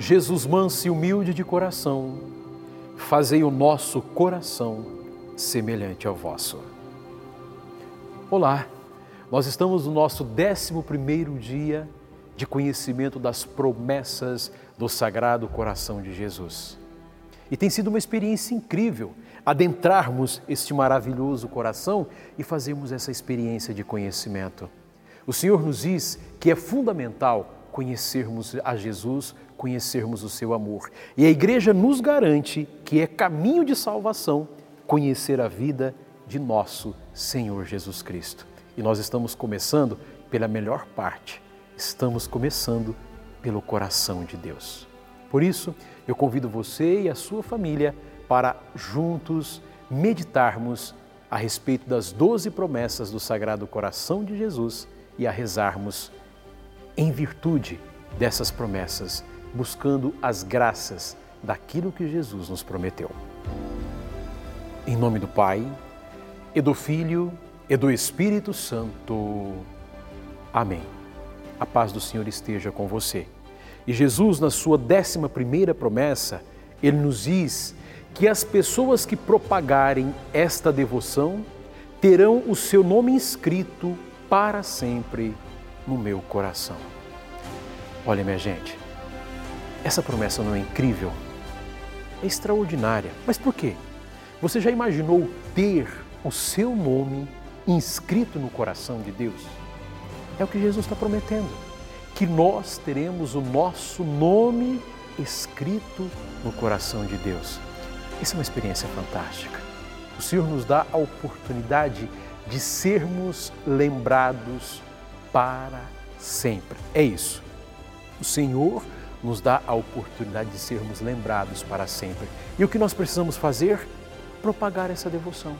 Jesus manso e humilde de coração, fazei o nosso coração semelhante ao vosso. Olá, nós estamos no nosso 11 dia de conhecimento das promessas do Sagrado Coração de Jesus. E tem sido uma experiência incrível adentrarmos este maravilhoso coração e fazermos essa experiência de conhecimento. O Senhor nos diz que é fundamental conhecermos a Jesus, conhecermos o seu amor. E a igreja nos garante que é caminho de salvação conhecer a vida de nosso Senhor Jesus Cristo. E nós estamos começando pela melhor parte, estamos começando pelo coração de Deus. Por isso, eu convido você e a sua família para juntos meditarmos a respeito das doze promessas do Sagrado Coração de Jesus e a rezarmos em virtude dessas promessas, buscando as graças daquilo que Jesus nos prometeu. Em nome do Pai, e do Filho, e do Espírito Santo. Amém. A paz do Senhor esteja com você. E Jesus, na sua décima primeira promessa, ele nos diz que as pessoas que propagarem esta devoção terão o seu nome inscrito para sempre no meu coração. Olha, minha gente, essa promessa não é incrível? É extraordinária. Mas por quê? Você já imaginou ter o seu nome inscrito no coração de Deus? É o que Jesus está prometendo. Que nós teremos o nosso nome escrito no coração de Deus. Essa é uma experiência fantástica. O Senhor nos dá a oportunidade de sermos lembrados para sempre. É isso. O Senhor nos dá a oportunidade de sermos lembrados para sempre. E o que nós precisamos fazer? Propagar essa devoção.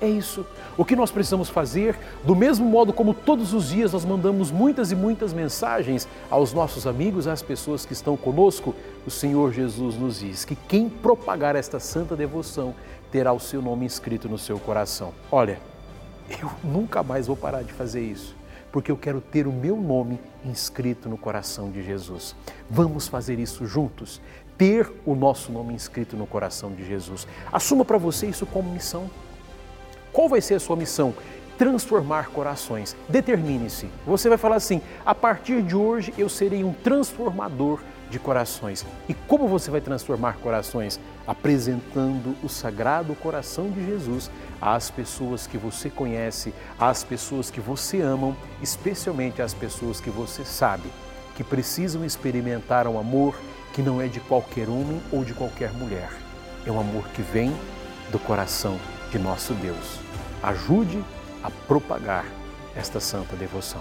É isso. O que nós precisamos fazer, do mesmo modo como todos os dias nós mandamos muitas e muitas mensagens aos nossos amigos, às pessoas que estão conosco, o Senhor Jesus nos diz que quem propagar esta santa devoção terá o seu nome inscrito no seu coração. Olha, eu nunca mais vou parar de fazer isso, porque eu quero ter o meu nome inscrito no coração de Jesus. Vamos fazer isso juntos, ter o nosso nome inscrito no coração de Jesus. Assuma para você isso como missão. Qual vai ser a sua missão? Transformar corações. Determine-se. Você vai falar assim: a partir de hoje eu serei um transformador de corações. E como você vai transformar corações? Apresentando o sagrado coração de Jesus às pessoas que você conhece, às pessoas que você ama, especialmente às pessoas que você sabe que precisam experimentar um amor que não é de qualquer homem ou de qualquer mulher. É um amor que vem do coração de nosso Deus. Ajude a propagar esta santa devoção.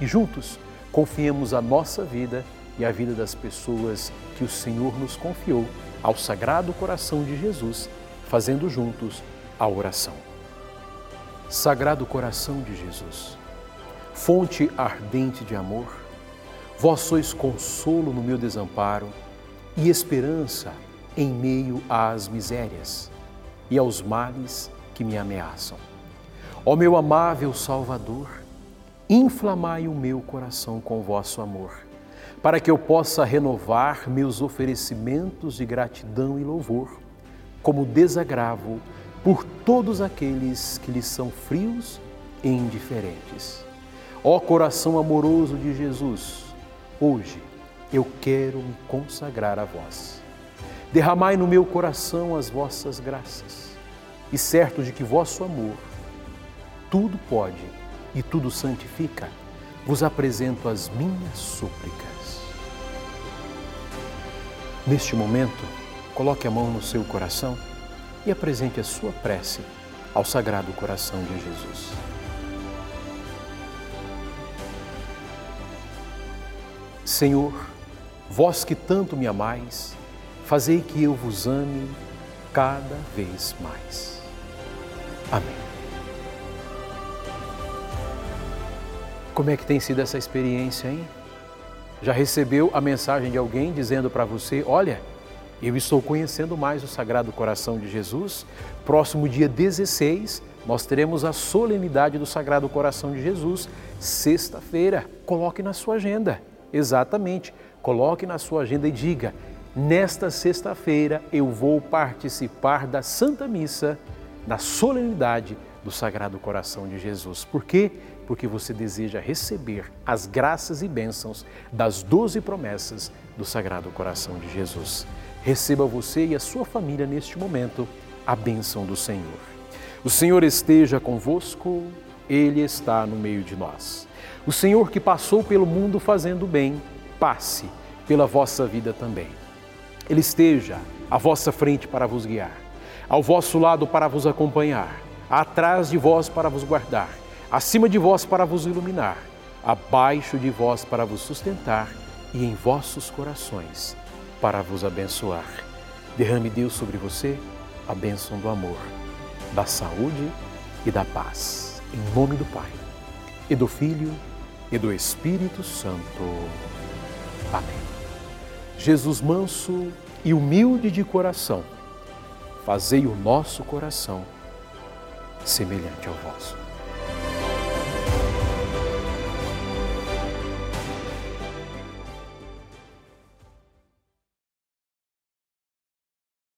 E juntos confiemos a nossa vida e a vida das pessoas que o Senhor nos confiou ao Sagrado Coração de Jesus, fazendo juntos a oração. Sagrado Coração de Jesus, fonte ardente de amor, vós sois consolo no meu desamparo e esperança em meio às misérias e aos males que me ameaçam. Ó meu amável Salvador, inflamai o meu coração com vosso amor, para que eu possa renovar meus oferecimentos de gratidão e louvor, como desagravo por todos aqueles que lhes são frios e indiferentes. Ó coração amoroso de Jesus, hoje eu quero me consagrar a vós. Derramai no meu coração as vossas graças, e certo de que vosso amor tudo pode e tudo santifica, vos apresento as minhas súplicas. Neste momento, coloque a mão no seu coração e apresente a sua prece ao Sagrado Coração de Jesus. Senhor, vós que tanto me amais, fazei que eu vos ame cada vez mais. Amém. Como é que tem sido essa experiência, hein? Já recebeu a mensagem de alguém dizendo para você: Olha, eu estou conhecendo mais o Sagrado Coração de Jesus. Próximo dia 16, nós teremos a solenidade do Sagrado Coração de Jesus, sexta-feira. Coloque na sua agenda. Exatamente Coloque na sua agenda e diga: nesta sexta-feira eu vou participar da Santa Missa, da solenidade do Sagrado Coração de Jesus. Por quê? Porque você deseja receber as graças e bênçãos das doze promessas do Sagrado Coração de Jesus. Receba você e a sua família neste momento a bênção do Senhor. O Senhor esteja convosco, Ele está no meio de nós. O Senhor que passou pelo mundo fazendo bem, passe pela vossa vida também. Ele esteja à vossa frente para vos guiar, ao vosso lado para vos acompanhar, atrás de vós para vos guardar, acima de vós para vos iluminar, abaixo de vós para vos sustentar e em vossos corações para vos abençoar. Derrame Deus sobre você a bênção do amor, da saúde e da paz. Em nome do Pai, e do Filho, e do Espírito Santo. Amém. Jesus manso e humilde de coração, fazei o nosso coração semelhante ao vosso.